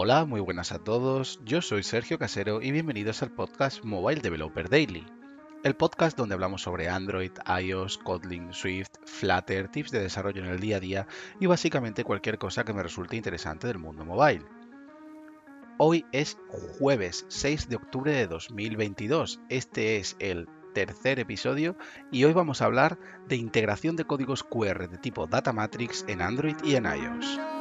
Hola, muy buenas a todos. Yo soy Sergio Casero y bienvenidos al podcast Mobile Developer Daily. El podcast donde hablamos sobre Android, iOS, Kotlin, Swift, Flutter, tips de desarrollo en el día a día y básicamente cualquier cosa que me resulte interesante del mundo mobile. Hoy es jueves 6 de octubre de 2022. Este es el tercer episodio y hoy vamos a hablar de integración de códigos QR de tipo Data Matrix en Android y en iOS.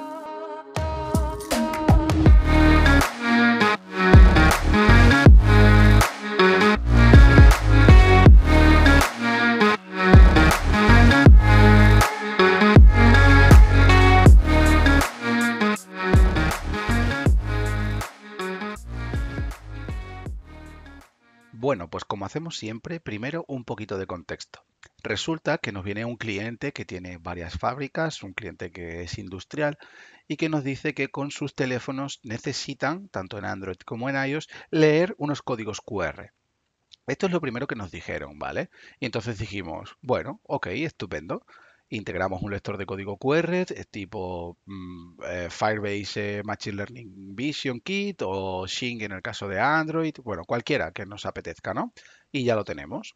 Bueno, pues como hacemos siempre, primero un poquito de contexto. Resulta que nos viene un cliente que tiene varias fábricas, un cliente que es industrial y que nos dice que con sus teléfonos necesitan, tanto en Android como en iOS, leer unos códigos QR. Esto es lo primero que nos dijeron, ¿vale? Y entonces dijimos, bueno, ok, estupendo integramos un lector de código QR tipo mm, eh, Firebase Machine Learning Vision Kit o Xing en el caso de Android, bueno, cualquiera que nos apetezca, ¿no? Y ya lo tenemos.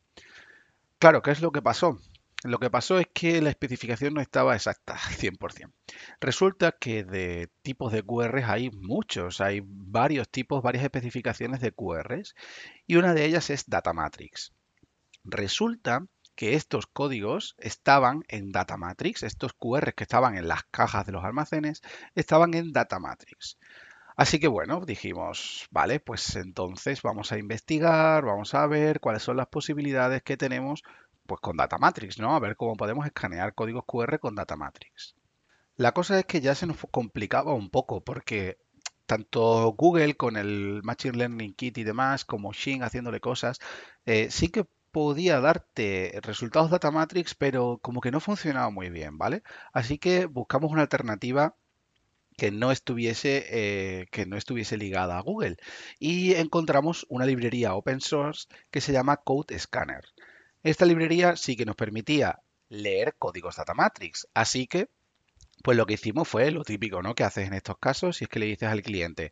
Claro, ¿qué es lo que pasó? Lo que pasó es que la especificación no estaba exacta 100%. Resulta que de tipos de QR hay muchos, hay varios tipos, varias especificaciones de QRs y una de ellas es Data Matrix. Resulta que estos códigos estaban en Data Matrix, estos QR que estaban en las cajas de los almacenes, estaban en Data Matrix. Así que bueno, dijimos, vale, pues entonces vamos a investigar, vamos a ver cuáles son las posibilidades que tenemos pues con Data Matrix, ¿no? A ver cómo podemos escanear códigos QR con Data Matrix. La cosa es que ya se nos complicaba un poco porque tanto Google con el Machine Learning Kit y demás, como Xing haciéndole cosas, eh, sí que podía darte resultados data matrix, pero como que no funcionaba muy bien, ¿vale? Así que buscamos una alternativa que no estuviese eh, que no estuviese ligada a Google y encontramos una librería open source que se llama Code Scanner. Esta librería sí que nos permitía leer códigos data matrix, así que pues lo que hicimos fue lo típico, ¿no? Que haces en estos casos si es que le dices al cliente,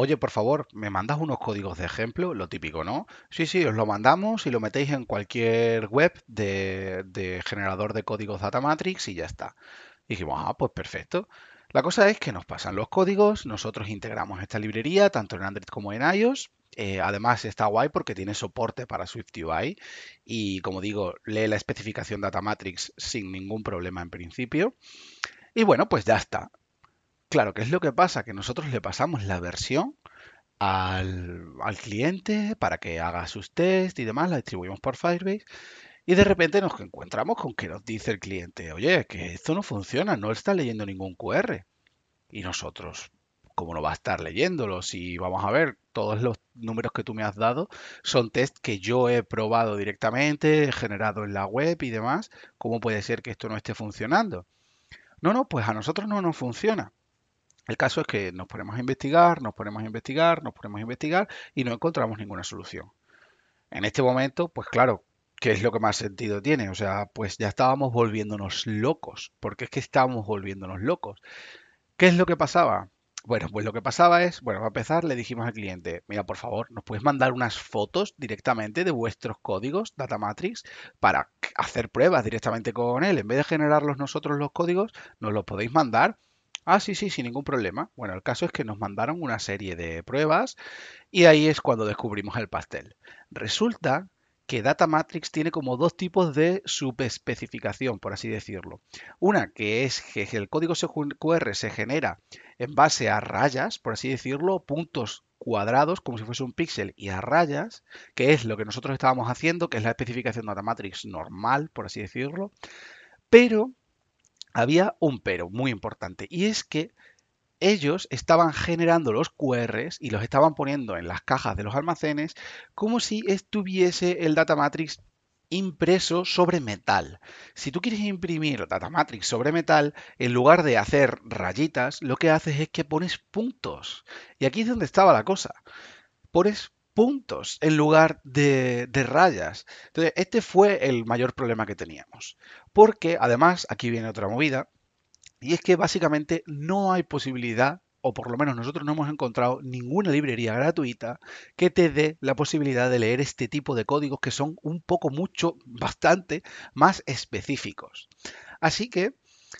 Oye, por favor, ¿me mandas unos códigos de ejemplo? Lo típico, ¿no? Sí, sí, os lo mandamos y lo metéis en cualquier web de, generador de códigos Data Matrix y ya está. Y dijimos, ah, pues perfecto. La cosa es que nos pasan los códigos, nosotros integramos esta librería tanto en Android como en iOS. Eh, además está guay porque tiene soporte para SwiftUI y como digo, lee la especificación Data Matrix sin ningún problema en principio. Y bueno, pues ya está. Claro, ¿qué es lo que pasa? Que nosotros le pasamos la versión al, cliente para que haga sus tests y demás, la distribuimos por Firebase y de repente nos encontramos con que nos dice el cliente, oye, que esto no funciona, no está leyendo ningún QR. Y nosotros, ¿cómo no va a estar leyéndolo? Si vamos a ver, todos los números que tú me has dado son test que yo he probado directamente, he generado en la web y demás. ¿Cómo puede ser que esto no esté funcionando? No, no, pues a nosotros no nos funciona. El caso es que nos ponemos a investigar, nos ponemos a investigar, nos ponemos a investigar y no encontramos ninguna solución. En este momento, pues claro, ¿qué es lo que más sentido tiene? O sea, pues ya estábamos volviéndonos locos, porque es que estábamos volviéndonos locos. ¿Qué es lo que pasaba? Bueno, pues lo que pasaba es, bueno, para empezar le dijimos al cliente, mira, por favor, ¿nos puedes mandar unas fotos directamente de vuestros códigos Data Matrix para hacer pruebas directamente con él? En vez de generarlos nosotros los códigos, nos los podéis mandar Ah, sí, sí, sin ningún problema. Bueno, el caso es que nos mandaron una serie de pruebas y ahí es cuando descubrimos el pastel. Resulta que Data Matrix tiene como dos tipos de subespecificación, por así decirlo. Una que es que el código QR se genera en base a rayas, por así decirlo, puntos cuadrados, como si fuese un píxel, y a rayas, que es lo que nosotros estábamos haciendo, que es la especificación de Data Matrix normal, por así decirlo. Pero había un pero muy importante y es que ellos estaban generando los QRs y los estaban poniendo en las cajas de los almacenes como si estuviese el data matrix impreso sobre metal. Si tú quieres imprimir data matrix sobre metal, en lugar de hacer rayitas, lo que haces es que pones puntos. Y aquí es donde estaba la cosa. Pones puntos en lugar de, rayas. Entonces, este fue el mayor problema que teníamos. Porque además, aquí viene otra movida, y es que básicamente no hay posibilidad o por lo menos nosotros no hemos encontrado ninguna librería gratuita que te dé la posibilidad de leer este tipo de códigos que son un poco mucho, bastante más específicos. Así que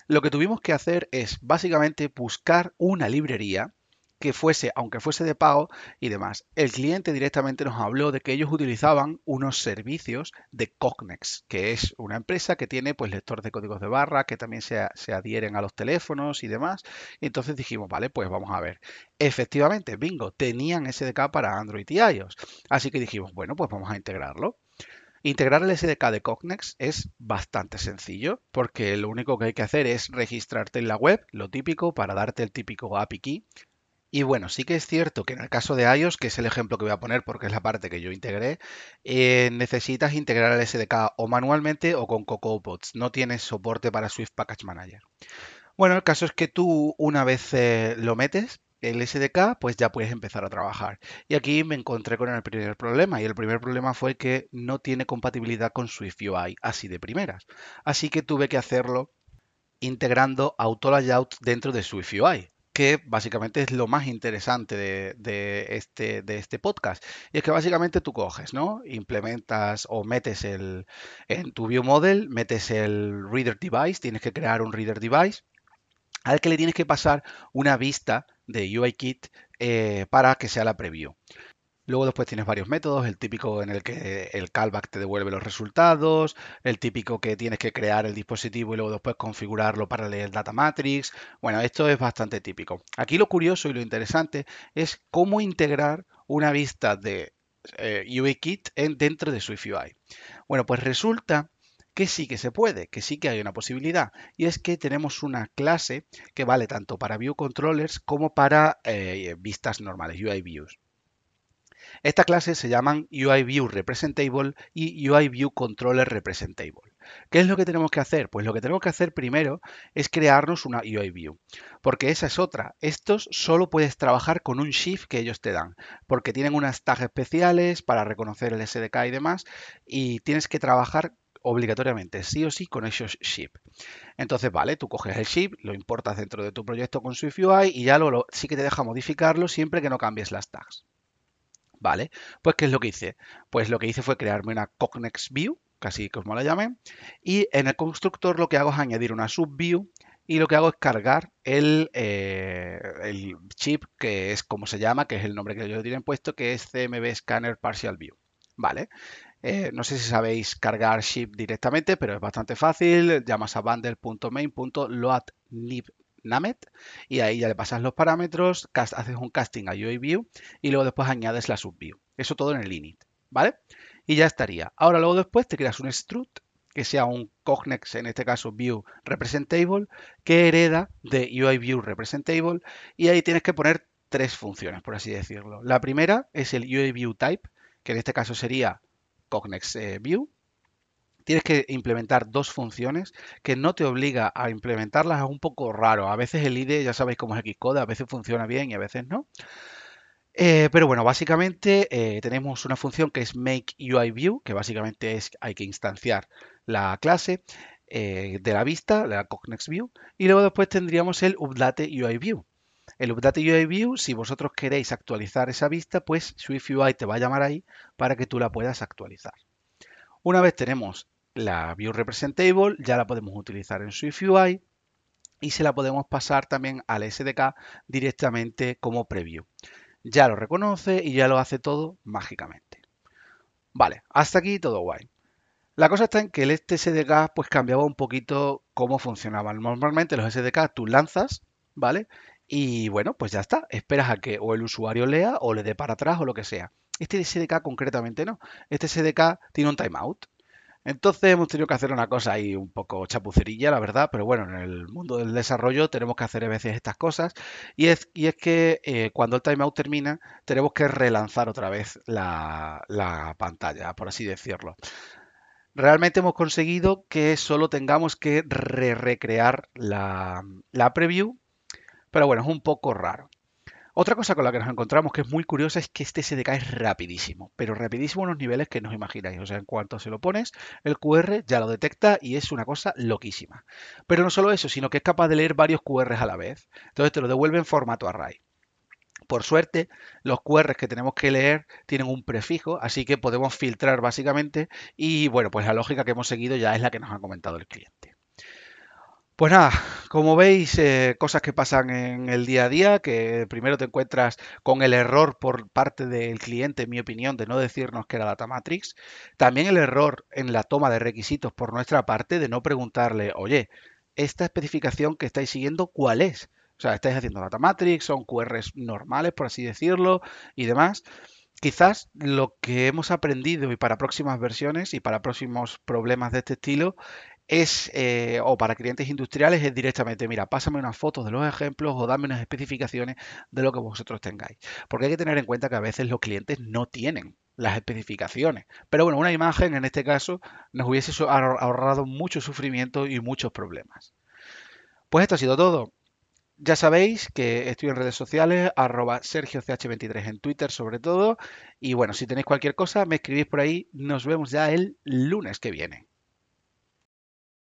lo que tuvimos que hacer es básicamente buscar una librería que fuese, aunque fuese de pago y demás. El cliente directamente nos habló de que ellos utilizaban unos servicios de Cognex, que es una empresa que tiene pues lector de códigos de barra, que también se, se adhieren a los teléfonos y demás. Entonces dijimos, vale, pues vamos a ver. Efectivamente, bingo, tenían SDK para Android y iOS. Así que dijimos, bueno, pues vamos a integrarlo. Integrar el SDK de Cognex es bastante sencillo porque lo único que hay que hacer es registrarte en la web, lo típico, para darte el típico API key y bueno, sí que es cierto que en el caso de iOS, que es el ejemplo que voy a poner porque es la parte que yo integré, eh, necesitas integrar el SDK o manualmente o con CocoaPods. No tienes soporte para Swift Package Manager. Bueno, el caso es que tú una vez eh, lo metes, el SDK, pues ya puedes empezar a trabajar. Y aquí me encontré con el primer problema, y el primer problema fue que no tiene compatibilidad con Swift UI, así de primeras. Así que tuve que hacerlo integrando Auto Layout dentro de Swift UI que básicamente es lo más interesante de, este, de este podcast. Y es que básicamente tú coges, ¿no? Implementas o metes el, en tu view model, metes el reader device, tienes que crear un reader device al que le tienes que pasar una vista de UIKit eh, para que sea la preview. Luego después tienes varios métodos, el típico en el que el callback te devuelve los resultados, el típico que tienes que crear el dispositivo y luego después configurarlo para leer data matrix. Bueno, esto es bastante típico. Aquí lo curioso y lo interesante es cómo integrar una vista de eh, UIKit en, dentro de SwiftUI. Bueno, pues resulta que sí que se puede, que sí que hay una posibilidad. Y es que tenemos una clase que vale tanto para View Controllers como para eh, vistas normales, UI Views. Esta clase se llaman UIView Representable y UIView Controller Representable. ¿Qué es lo que tenemos que hacer? Pues lo que tenemos que hacer primero es crearnos una UIView, porque esa es otra. Estos solo puedes trabajar con un shift que ellos te dan, porque tienen unas tags especiales para reconocer el SDK y demás, y tienes que trabajar obligatoriamente, sí o sí, con esos ship. Entonces, vale, tú coges el ship, lo importas dentro de tu proyecto con SwiftUI y ya lo, sí que te deja modificarlo siempre que no cambies las tags. Vale, pues ¿qué es lo que hice? Pues lo que hice fue crearme una Cognex View, casi como la llamen, y en el constructor lo que hago es añadir una subview y lo que hago es cargar el, eh, chip que es como se llama, que es el nombre que ellos tienen puesto, que es CMB Scanner Partial View. Vale, eh, no sé si sabéis cargar chip directamente, pero es bastante fácil. Llamas a bundle.main.loadlib Y ahí ya le pasas los parámetros, haces un casting a UIView y luego después añades la subview. Eso todo en el init, ¿vale? Y ya estaría. Ahora luego después te creas un struct que sea un Cognex, en este caso View Representable, que hereda de UIView Representable y ahí tienes que poner tres funciones, por así decirlo. La primera es el UIView Type, que en este caso sería Cognex eh, View, tienes que implementar dos funciones que no te obliga a implementarlas, es un poco raro. A veces el IDE, ya sabéis cómo es Xcode, a veces funciona bien y a veces no. Eh, pero bueno, básicamente eh, tenemos una función que es makeUIView, que básicamente es hay que instanciar la clase eh, de la vista, la CognexView, y luego después tendríamos el UpdateUIView. El UpdateUIView, si vosotros queréis actualizar esa vista, pues SwiftUI te va a llamar ahí para que tú la puedas actualizar. Una vez tenemos la View Representable ya la podemos utilizar en SwiftUI y se la podemos pasar también al SDK directamente como preview. Ya lo reconoce y ya lo hace todo mágicamente. Vale, hasta aquí todo guay. La cosa está en que el este SDK pues cambiaba un poquito cómo funcionaba. Normalmente los SDK tú lanzas, ¿vale? Y bueno, pues ya está. Esperas a que o el usuario lea o le dé para atrás o lo que sea. Este SDK concretamente no. Este SDK tiene un timeout. Entonces hemos tenido que hacer una cosa ahí un poco chapucerilla, la verdad, pero bueno, en el mundo del desarrollo tenemos que hacer a veces estas cosas y es, que eh, cuando el timeout termina tenemos que relanzar otra vez la, pantalla, por así decirlo. Realmente hemos conseguido que solo tengamos que recrear la, la preview, pero bueno, es un poco raro. Otra cosa con la que nos encontramos que es muy curiosa es que este SDK es rapidísimo, pero rapidísimo en los niveles que no os imagináis. O sea, en cuanto se lo pones, el QR ya lo detecta y es una cosa loquísima. Pero no solo eso, sino que es capaz de leer varios QRs a la vez. Entonces te lo devuelve en formato array. Por suerte, los QRs que tenemos que leer tienen un prefijo, así que podemos filtrar básicamente y bueno, pues la lógica que hemos seguido ya es la que nos ha comentado el cliente. Pues nada, como veis, eh, cosas que pasan en el día a día, que primero te encuentras con el error por parte del cliente, en mi opinión, de no decirnos que era Data Matrix. También el error en la toma de requisitos por nuestra parte de no preguntarle, oye, esta especificación que estáis siguiendo, ¿cuál es? O sea, estáis haciendo Data Matrix, son QRs normales, por así decirlo, y demás. Quizás lo que hemos aprendido y para próximas versiones y para próximos problemas de este estilo es, eh, o para clientes industriales, es directamente, mira, pásame unas fotos de los ejemplos o dame unas especificaciones de lo que vosotros tengáis. Porque hay que tener en cuenta que a veces los clientes no tienen las especificaciones. Pero bueno, una imagen en este caso nos hubiese ahorrado mucho sufrimiento y muchos problemas. Pues esto ha sido todo. Ya sabéis que estoy en redes sociales, arroba SergioCH23 en Twitter sobre todo. Y bueno, si tenéis cualquier cosa, me escribís por ahí. Nos vemos ya el lunes que viene.